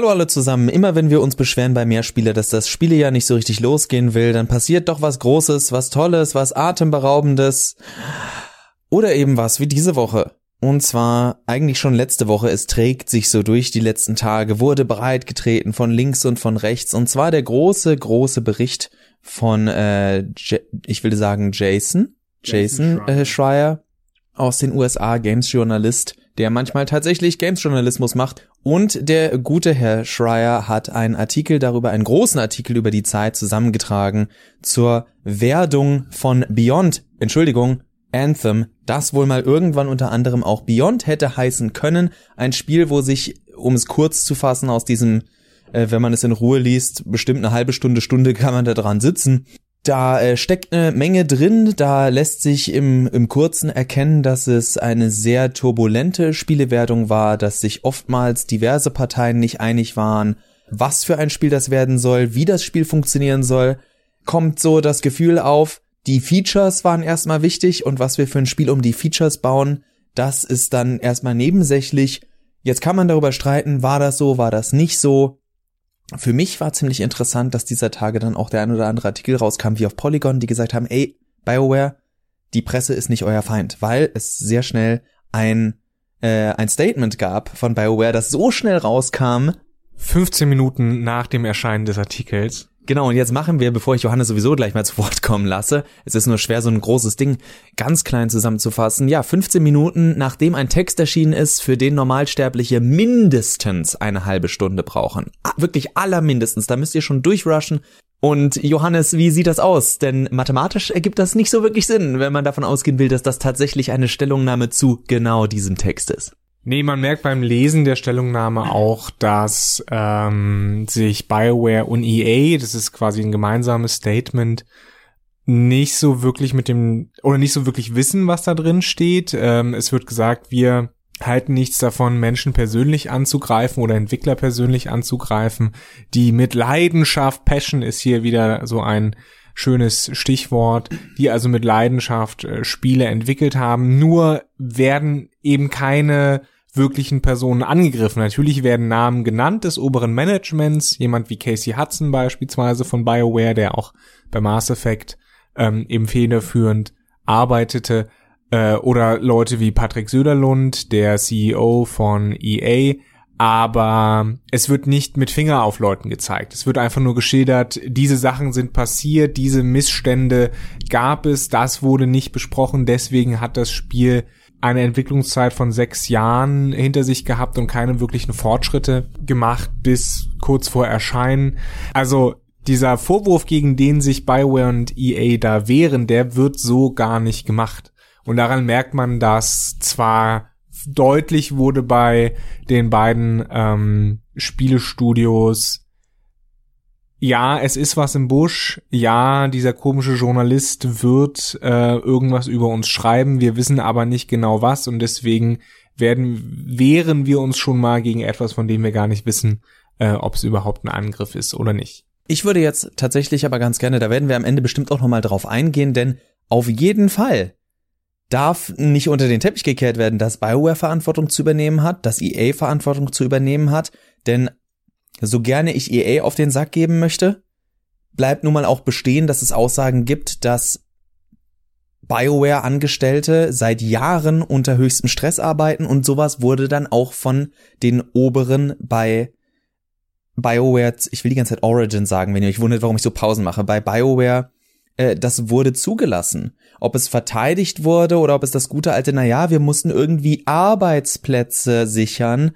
Hallo alle zusammen. Immer wenn wir uns beschweren bei Mehrspieler, dass das Spiele ja nicht so richtig losgehen will, dann passiert doch was Großes, was Tolles, was Atemberaubendes. Oder eben was wie diese Woche. Und zwar eigentlich schon letzte Woche, es trägt sich so durch die letzten Tage, wurde breitgetreten von links und von rechts. Und zwar der große, große Bericht von, äh, ich will sagen Jason, Jason, Jason Schreier. Äh, Schreier aus den USA, Games-Journalist, der manchmal tatsächlich Games-Journalismus macht. Und der gute Herr Schreier hat einen Artikel darüber, einen großen Artikel über die Zeit zusammengetragen zur Werdung von Beyond, Entschuldigung, Anthem, das wohl mal irgendwann unter anderem auch Beyond hätte heißen können. Ein Spiel, wo sich, um es kurz zu fassen, aus diesem, äh, wenn man es in Ruhe liest, bestimmt eine halbe Stunde, Stunde kann man da dran sitzen, da äh, steckt eine Menge drin, da lässt sich im, im Kurzen erkennen, dass es eine sehr turbulente Spielewertung war, dass sich oftmals diverse Parteien nicht einig waren, was für ein Spiel das werden soll, wie das Spiel funktionieren soll. Kommt so das Gefühl auf, die Features waren erstmal wichtig und was wir für ein Spiel um die Features bauen, das ist dann erstmal nebensächlich. Jetzt kann man darüber streiten, war das so, war das nicht so für mich war ziemlich interessant, dass dieser Tage dann auch der ein oder andere Artikel rauskam, wie auf Polygon, die gesagt haben, ey, BioWare, die Presse ist nicht euer Feind, weil es sehr schnell ein, äh, ein Statement gab von BioWare, das so schnell rauskam. 15 Minuten nach dem Erscheinen des Artikels. Genau, und jetzt machen wir, bevor ich Johannes sowieso gleich mal zu Wort kommen lasse, es ist nur schwer, so ein großes Ding ganz klein zusammenzufassen. Ja, 15 Minuten, nachdem ein Text erschienen ist, für den Normalsterbliche mindestens eine halbe Stunde brauchen. Ah, wirklich allermindestens, da müsst ihr schon durchrushen. Und Johannes, wie sieht das aus? Denn mathematisch ergibt das nicht so wirklich Sinn, wenn man davon ausgehen will, dass das tatsächlich eine Stellungnahme zu genau diesem Text ist. Nee, man merkt beim Lesen der Stellungnahme auch, dass ähm, sich BioWare und EA, das ist quasi ein gemeinsames Statement, nicht so wirklich mit dem oder nicht so wirklich wissen, was da drin steht. Ähm, es wird gesagt, wir halten nichts davon, Menschen persönlich anzugreifen oder Entwickler persönlich anzugreifen, die mit Leidenschaft, Passion ist hier wieder so ein schönes Stichwort, die also mit Leidenschaft äh, Spiele entwickelt haben. Nur werden eben keine wirklichen Personen angegriffen. Natürlich werden Namen genannt des oberen Managements, jemand wie Casey Hudson beispielsweise von BioWare, der auch bei Mass Effect ähm, eben federführend arbeitete, äh, oder Leute wie Patrick Söderlund, der CEO von EA, aber es wird nicht mit Finger auf Leuten gezeigt. Es wird einfach nur geschildert, diese Sachen sind passiert, diese Missstände gab es, das wurde nicht besprochen, deswegen hat das Spiel eine Entwicklungszeit von sechs Jahren hinter sich gehabt und keine wirklichen Fortschritte gemacht bis kurz vor Erscheinen. Also dieser Vorwurf, gegen den sich Bioware und EA da wehren, der wird so gar nicht gemacht. Und daran merkt man, dass zwar deutlich wurde bei den beiden ähm, Spielestudios, ja, es ist was im Busch, ja, dieser komische Journalist wird äh, irgendwas über uns schreiben, wir wissen aber nicht genau was und deswegen werden, wehren wir uns schon mal gegen etwas, von dem wir gar nicht wissen, äh, ob es überhaupt ein Angriff ist oder nicht. Ich würde jetzt tatsächlich aber ganz gerne, da werden wir am Ende bestimmt auch nochmal drauf eingehen, denn auf jeden Fall darf nicht unter den Teppich gekehrt werden, dass BioWare Verantwortung zu übernehmen hat, dass EA Verantwortung zu übernehmen hat, denn so gerne ich EA auf den Sack geben möchte, bleibt nun mal auch bestehen, dass es Aussagen gibt, dass BioWare-Angestellte seit Jahren unter höchstem Stress arbeiten und sowas wurde dann auch von den Oberen bei BioWare, ich will die ganze Zeit Origin sagen, wenn ihr euch wundert, warum ich so Pausen mache, bei BioWare äh, das wurde zugelassen. Ob es verteidigt wurde oder ob es das gute alte, na ja, wir mussten irgendwie Arbeitsplätze sichern,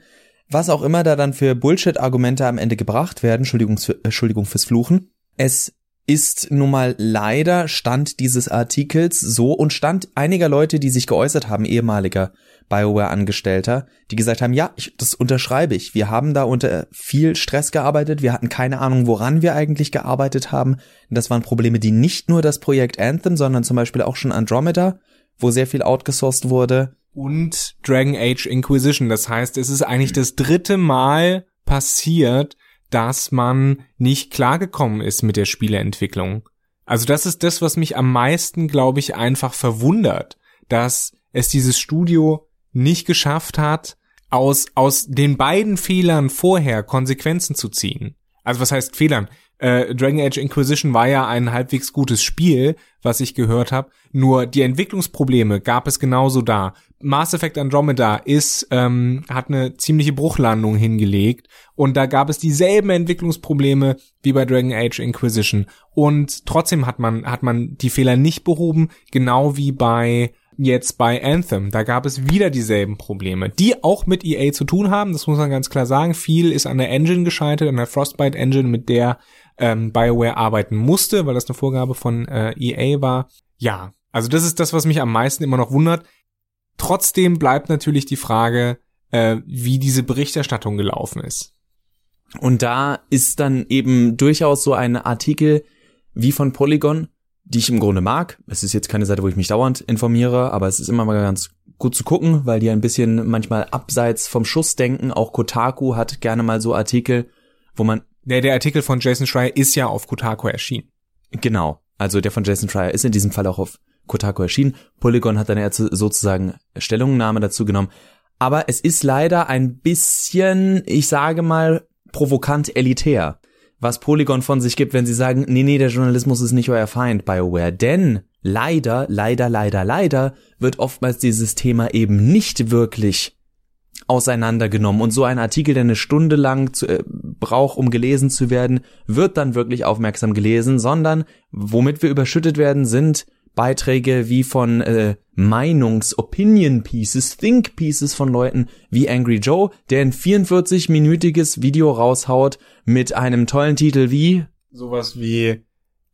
was auch immer da dann für Bullshit-Argumente am Ende gebracht werden, Entschuldigung, für, Entschuldigung fürs Fluchen. Es ist nun mal leider Stand dieses Artikels so und Stand einiger Leute, die sich geäußert haben, ehemaliger BioWare-Angestellter, die gesagt haben, ja, ich, das unterschreibe ich. Wir haben da unter viel Stress gearbeitet. Wir hatten keine Ahnung, woran wir eigentlich gearbeitet haben. Das waren Probleme, die nicht nur das Projekt Anthem, sondern zum Beispiel auch schon Andromeda, wo sehr viel outgesourced wurde. Und Dragon Age Inquisition. Das heißt, es ist eigentlich das dritte Mal passiert, dass man nicht klargekommen ist mit der Spieleentwicklung. Also das ist das, was mich am meisten, glaube ich, einfach verwundert, dass es dieses Studio nicht geschafft hat, aus, aus den beiden Fehlern vorher Konsequenzen zu ziehen. Also was heißt Fehlern? Äh, Dragon Age Inquisition war ja ein halbwegs gutes Spiel, was ich gehört habe. Nur die Entwicklungsprobleme gab es genauso da. Mass Effect Andromeda ist ähm, hat eine ziemliche Bruchlandung hingelegt und da gab es dieselben Entwicklungsprobleme wie bei Dragon Age Inquisition und trotzdem hat man hat man die Fehler nicht behoben, genau wie bei jetzt bei Anthem. Da gab es wieder dieselben Probleme, die auch mit EA zu tun haben. Das muss man ganz klar sagen. Viel ist an der Engine gescheitert, an der Frostbite Engine, mit der ähm, BioWare arbeiten musste, weil das eine Vorgabe von äh, EA war. Ja, also das ist das, was mich am meisten immer noch wundert. Trotzdem bleibt natürlich die Frage, äh, wie diese Berichterstattung gelaufen ist. Und da ist dann eben durchaus so ein Artikel wie von Polygon, die ich im Grunde mag. Es ist jetzt keine Seite, wo ich mich dauernd informiere, aber es ist immer mal ganz gut zu gucken, weil die ein bisschen manchmal abseits vom Schuss denken. Auch Kotaku hat gerne mal so Artikel, wo man der, der Artikel von Jason Schreier ist ja auf Kotaku erschienen. Genau. Also der von Jason Schreier ist in diesem Fall auch auf Kotaku erschienen. Polygon hat dann jetzt sozusagen Stellungnahme dazu genommen. Aber es ist leider ein bisschen, ich sage mal, provokant elitär, was Polygon von sich gibt, wenn sie sagen, nee, nee, der Journalismus ist nicht euer Feind, BioWare. Denn leider, leider, leider, leider wird oftmals dieses Thema eben nicht wirklich auseinandergenommen. Und so ein Artikel, der eine Stunde lang zu, äh, braucht, um gelesen zu werden, wird dann wirklich aufmerksam gelesen, sondern womit wir überschüttet werden, sind Beiträge wie von äh, Meinungs-, Opinion-Pieces, Think-Pieces von Leuten wie Angry Joe, der ein 44-minütiges Video raushaut mit einem tollen Titel wie sowas wie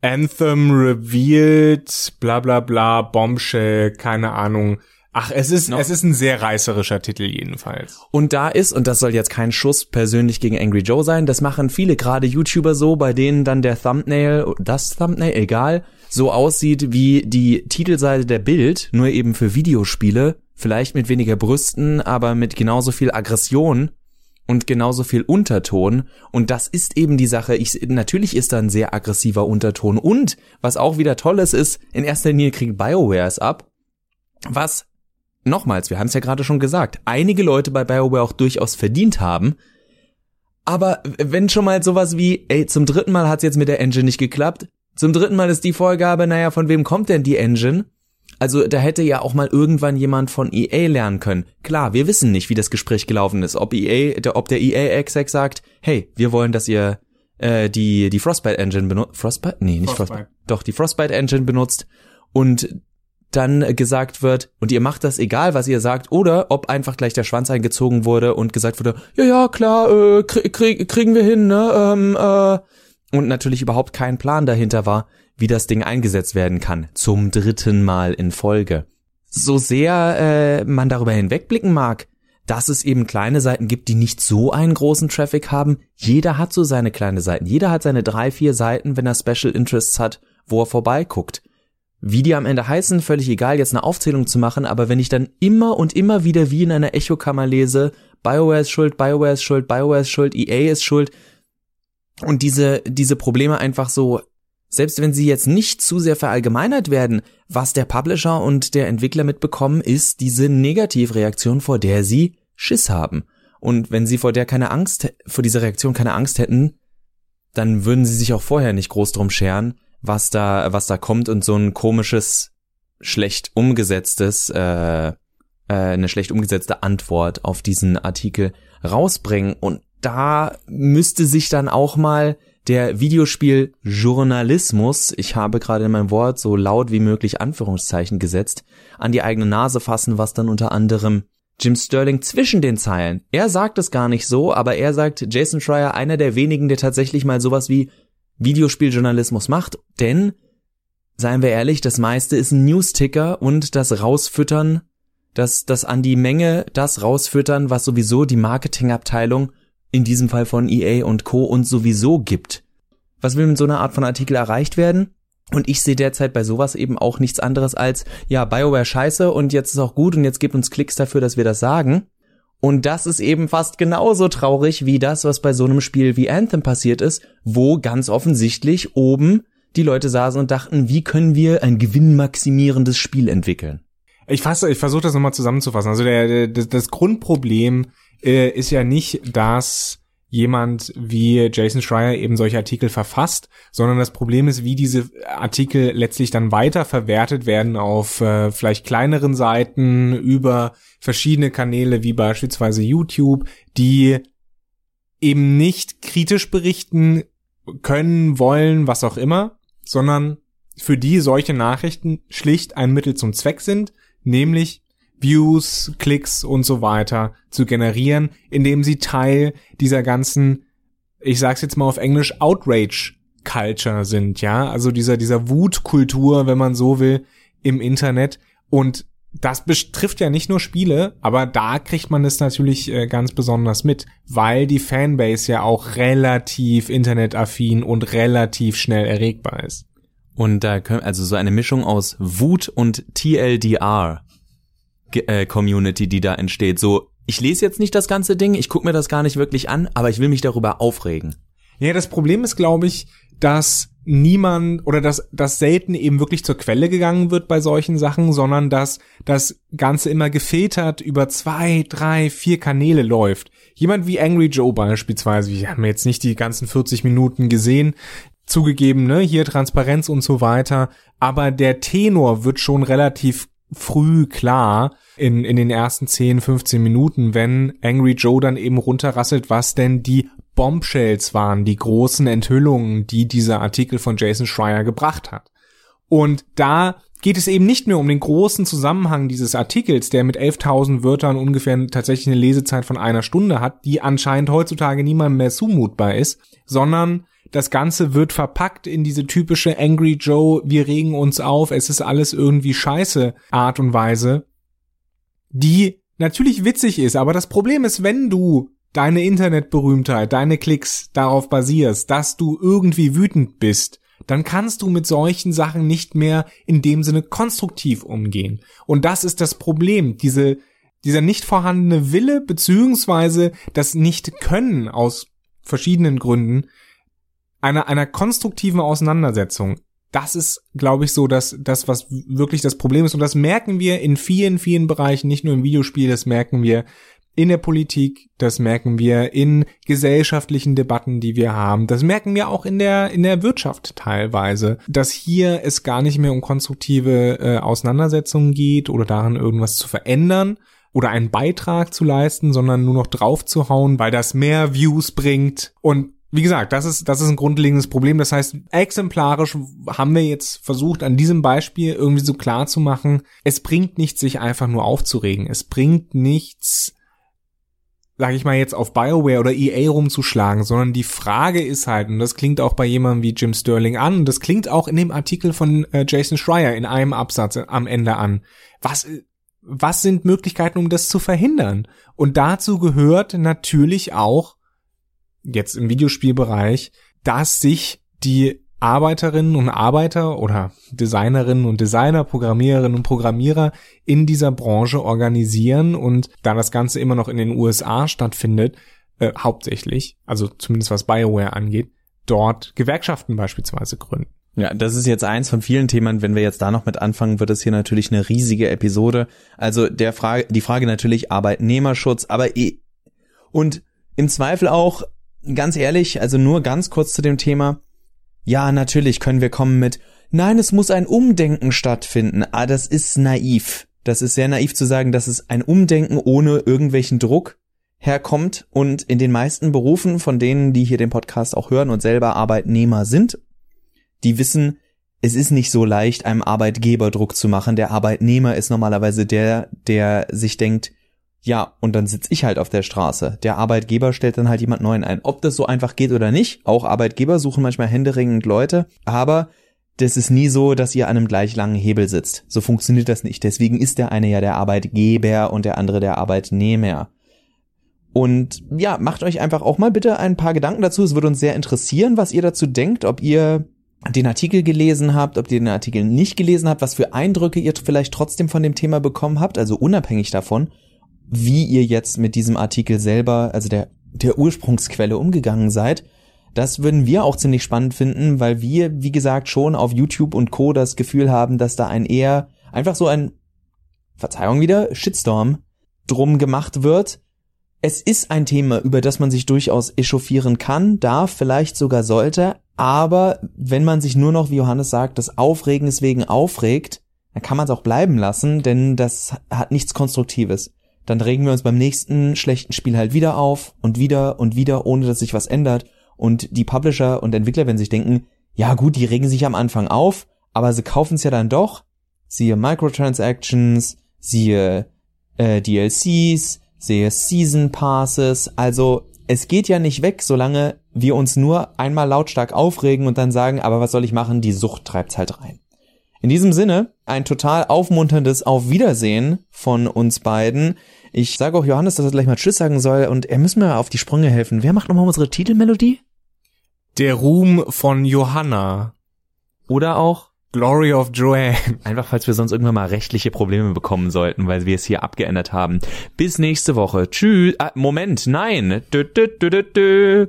Anthem revealed, bla bla bla, Bombshell, keine Ahnung. Ach, es ist, no. es ist ein sehr reißerischer Titel jedenfalls. Und da ist, und das soll jetzt kein Schuss persönlich gegen Angry Joe sein, das machen viele gerade YouTuber so, bei denen dann der Thumbnail, das Thumbnail, egal, so aussieht wie die Titelseite der Bild, nur eben für Videospiele, vielleicht mit weniger Brüsten, aber mit genauso viel Aggression und genauso viel Unterton. Und das ist eben die Sache. Ich, natürlich ist da ein sehr aggressiver Unterton. Und was auch wieder tolles ist, in erster Linie kriegt BioWare es ab. Was nochmals, wir haben es ja gerade schon gesagt, einige Leute bei BioWare auch durchaus verdient haben. Aber wenn schon mal sowas wie, ey, zum dritten Mal hat's jetzt mit der Engine nicht geklappt, zum dritten Mal ist die Vorgabe, naja, von wem kommt denn die Engine? Also da hätte ja auch mal irgendwann jemand von EA lernen können. Klar, wir wissen nicht, wie das Gespräch gelaufen ist. Ob EA, der, ob der EA Exec sagt, hey, wir wollen, dass ihr äh, die die Frostbite Engine benutzt. Frostbite? Nee, nicht Frostbite. Frostbite. Doch die Frostbite Engine benutzt und dann gesagt wird, und ihr macht das egal, was ihr sagt, oder ob einfach gleich der Schwanz eingezogen wurde und gesagt wurde, ja, ja, klar, äh, krieg, kriegen wir hin, ne? Ähm, äh, und natürlich überhaupt kein Plan dahinter war, wie das Ding eingesetzt werden kann, zum dritten Mal in Folge. So sehr äh, man darüber hinwegblicken mag, dass es eben kleine Seiten gibt, die nicht so einen großen Traffic haben. Jeder hat so seine kleine Seiten. Jeder hat seine drei, vier Seiten, wenn er Special Interests hat, wo er vorbeiguckt. Wie die am Ende heißen, völlig egal, jetzt eine Aufzählung zu machen, aber wenn ich dann immer und immer wieder wie in einer Echokammer lese, BioWare ist schuld, BioWare ist schuld, BioWare ist schuld, EA ist schuld, und diese, diese Probleme einfach so, selbst wenn sie jetzt nicht zu sehr verallgemeinert werden, was der Publisher und der Entwickler mitbekommen, ist diese Negativreaktion, vor der sie Schiss haben. Und wenn sie vor der keine Angst, vor dieser Reaktion keine Angst hätten, dann würden sie sich auch vorher nicht groß drum scheren, was da, was da kommt und so ein komisches, schlecht umgesetztes, äh, äh, eine schlecht umgesetzte Antwort auf diesen Artikel rausbringen. Und da müsste sich dann auch mal der Videospieljournalismus, ich habe gerade in meinem Wort so laut wie möglich Anführungszeichen gesetzt, an die eigene Nase fassen, was dann unter anderem Jim Sterling zwischen den Zeilen. Er sagt es gar nicht so, aber er sagt, Jason Schreier einer der wenigen, der tatsächlich mal sowas wie Videospieljournalismus macht, denn, seien wir ehrlich, das meiste ist ein Newsticker und das Rausfüttern, das, das an die Menge, das rausfüttern, was sowieso die Marketingabteilung, in diesem Fall von EA und Co. uns sowieso gibt. Was will mit so einer Art von Artikel erreicht werden? Und ich sehe derzeit bei sowas eben auch nichts anderes als, ja, BioWare scheiße und jetzt ist auch gut und jetzt gebt uns Klicks dafür, dass wir das sagen. Und das ist eben fast genauso traurig wie das, was bei so einem Spiel wie Anthem passiert ist, wo ganz offensichtlich oben die Leute saßen und dachten, wie können wir ein gewinnmaximierendes Spiel entwickeln? Ich fasse, ich versuche das nochmal zusammenzufassen. Also der, der, das Grundproblem äh, ist ja nicht, dass jemand wie Jason Schreier eben solche Artikel verfasst, sondern das Problem ist, wie diese Artikel letztlich dann weiter verwertet werden auf äh, vielleicht kleineren Seiten über verschiedene Kanäle wie beispielsweise YouTube, die eben nicht kritisch berichten können, wollen, was auch immer, sondern für die solche Nachrichten schlicht ein Mittel zum Zweck sind, nämlich Views, Klicks und so weiter zu generieren, indem sie Teil dieser ganzen, ich sag's jetzt mal auf Englisch, Outrage Culture sind, ja, also dieser, dieser Wutkultur, wenn man so will, im Internet. Und das betrifft ja nicht nur Spiele, aber da kriegt man es natürlich äh, ganz besonders mit, weil die Fanbase ja auch relativ internetaffin und relativ schnell erregbar ist. Und da können, also so eine Mischung aus Wut und TLDR äh, Community, die da entsteht. So, ich lese jetzt nicht das ganze Ding, ich gucke mir das gar nicht wirklich an, aber ich will mich darüber aufregen. Ja, das Problem ist, glaube ich, dass niemand oder dass das selten eben wirklich zur Quelle gegangen wird bei solchen Sachen, sondern dass das Ganze immer gefiltert über zwei, drei, vier Kanäle läuft. Jemand wie Angry Joe beispielsweise, wir haben jetzt nicht die ganzen 40 Minuten gesehen, zugegeben, ne, hier Transparenz und so weiter, aber der Tenor wird schon relativ früh klar in, in den ersten 10, 15 Minuten, wenn Angry Joe dann eben runterrasselt, was denn die Bombshells waren, die großen Enthüllungen, die dieser Artikel von Jason Schreier gebracht hat. Und da geht es eben nicht mehr um den großen Zusammenhang dieses Artikels, der mit 11.000 Wörtern ungefähr tatsächlich eine Lesezeit von einer Stunde hat, die anscheinend heutzutage niemandem mehr zumutbar ist, sondern das Ganze wird verpackt in diese typische Angry Joe, wir regen uns auf, es ist alles irgendwie scheiße Art und Weise, die natürlich witzig ist, aber das Problem ist, wenn du deine Internetberühmtheit, deine Klicks darauf basierst, dass du irgendwie wütend bist, dann kannst du mit solchen Sachen nicht mehr in dem Sinne konstruktiv umgehen. Und das ist das Problem, diese, dieser nicht vorhandene Wille beziehungsweise das Nicht-Können aus verschiedenen Gründen, einer, einer konstruktiven Auseinandersetzung. Das ist, glaube ich, so dass das, was wirklich das Problem ist. Und das merken wir in vielen, vielen Bereichen, nicht nur im Videospiel, das merken wir in der Politik, das merken wir in gesellschaftlichen Debatten, die wir haben. Das merken wir auch in der, in der Wirtschaft teilweise, dass hier es gar nicht mehr um konstruktive äh, Auseinandersetzungen geht oder daran irgendwas zu verändern oder einen Beitrag zu leisten, sondern nur noch drauf zu hauen, weil das mehr Views bringt. Und wie gesagt, das ist, das ist ein grundlegendes Problem. Das heißt, exemplarisch haben wir jetzt versucht, an diesem Beispiel irgendwie so klar zu machen, es bringt nichts, sich einfach nur aufzuregen. Es bringt nichts, sag ich mal jetzt auf BioWare oder EA rumzuschlagen, sondern die Frage ist halt, und das klingt auch bei jemandem wie Jim Sterling an, und das klingt auch in dem Artikel von äh, Jason Schreier in einem Absatz am Ende an. Was, was sind Möglichkeiten, um das zu verhindern? Und dazu gehört natürlich auch, jetzt im Videospielbereich, dass sich die Arbeiterinnen und Arbeiter oder Designerinnen und Designer, Programmiererinnen und Programmierer in dieser Branche organisieren und da das Ganze immer noch in den USA stattfindet, äh, hauptsächlich, also zumindest was BioWare angeht, dort Gewerkschaften beispielsweise gründen. Ja, das ist jetzt eins von vielen Themen. Wenn wir jetzt da noch mit anfangen, wird es hier natürlich eine riesige Episode. Also der Frage, die Frage natürlich Arbeitnehmerschutz, aber eh, und im Zweifel auch ganz ehrlich, also nur ganz kurz zu dem Thema. Ja, natürlich können wir kommen mit, nein, es muss ein Umdenken stattfinden. Ah, das ist naiv. Das ist sehr naiv zu sagen, dass es ein Umdenken ohne irgendwelchen Druck herkommt und in den meisten Berufen von denen, die hier den Podcast auch hören und selber Arbeitnehmer sind, die wissen, es ist nicht so leicht, einem Arbeitgeber Druck zu machen. Der Arbeitnehmer ist normalerweise der, der sich denkt, ja, und dann sitz ich halt auf der Straße. Der Arbeitgeber stellt dann halt jemand Neuen ein. Ob das so einfach geht oder nicht, auch Arbeitgeber suchen manchmal händeringend Leute, aber das ist nie so, dass ihr an einem gleich langen Hebel sitzt. So funktioniert das nicht. Deswegen ist der eine ja der Arbeitgeber und der andere der Arbeitnehmer. Und ja, macht euch einfach auch mal bitte ein paar Gedanken dazu. Es würde uns sehr interessieren, was ihr dazu denkt, ob ihr den Artikel gelesen habt, ob ihr den Artikel nicht gelesen habt, was für Eindrücke ihr vielleicht trotzdem von dem Thema bekommen habt, also unabhängig davon wie ihr jetzt mit diesem Artikel selber, also der, der Ursprungsquelle umgegangen seid. Das würden wir auch ziemlich spannend finden, weil wir, wie gesagt, schon auf YouTube und Co. das Gefühl haben, dass da ein eher einfach so ein, Verzeihung wieder, Shitstorm drum gemacht wird, es ist ein Thema, über das man sich durchaus echauffieren kann, darf, vielleicht sogar sollte, aber wenn man sich nur noch, wie Johannes sagt, das Aufregens wegen aufregt, dann kann man es auch bleiben lassen, denn das hat nichts Konstruktives. Dann regen wir uns beim nächsten schlechten Spiel halt wieder auf und wieder und wieder, ohne dass sich was ändert. Und die Publisher und Entwickler werden sich denken, ja gut, die regen sich am Anfang auf, aber sie kaufen es ja dann doch. Siehe Microtransactions, siehe äh, DLCs, sehe Season Passes. Also es geht ja nicht weg, solange wir uns nur einmal lautstark aufregen und dann sagen, aber was soll ich machen? Die Sucht treibt's halt rein. In diesem Sinne, ein total aufmunterndes Auf Wiedersehen von uns beiden. Ich sage auch Johannes, dass er gleich mal Tschüss sagen soll und er muss mir auf die Sprünge helfen. Wer macht nochmal unsere Titelmelodie? Der Ruhm von Johanna. Oder auch Glory of Joanne. Einfach, falls wir sonst irgendwann mal rechtliche Probleme bekommen sollten, weil wir es hier abgeändert haben. Bis nächste Woche. Tschüss. Ah, Moment, nein. Dö, dö, dö, dö, dö.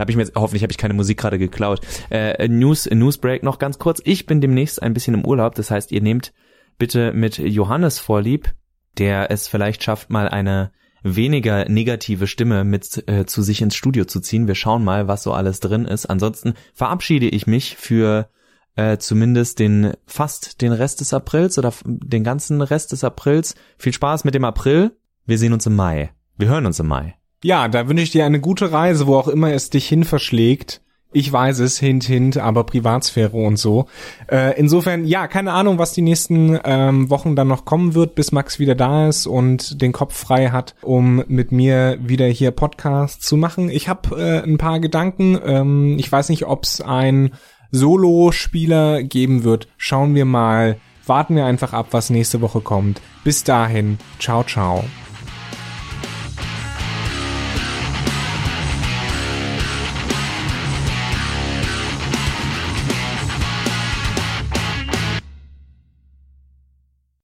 Habe ich mir jetzt, hoffentlich habe ich keine Musik gerade geklaut. Äh, News, Newsbreak noch ganz kurz. Ich bin demnächst ein bisschen im Urlaub. Das heißt, ihr nehmt bitte mit Johannes vorlieb, der es vielleicht schafft, mal eine weniger negative Stimme mit äh, zu sich ins Studio zu ziehen. Wir schauen mal, was so alles drin ist. Ansonsten verabschiede ich mich für äh, zumindest den fast den Rest des Aprils oder den ganzen Rest des Aprils. Viel Spaß mit dem April. Wir sehen uns im Mai. Wir hören uns im Mai. Ja, da wünsche ich dir eine gute Reise, wo auch immer es dich hin verschlägt. Ich weiß es, hint, hint, aber Privatsphäre und so. Äh, insofern, ja, keine Ahnung, was die nächsten ähm, Wochen dann noch kommen wird, bis Max wieder da ist und den Kopf frei hat, um mit mir wieder hier Podcast zu machen. Ich habe äh, ein paar Gedanken. Ähm, ich weiß nicht, ob es ein Solo-Spieler geben wird. Schauen wir mal. Warten wir einfach ab, was nächste Woche kommt. Bis dahin, ciao, ciao.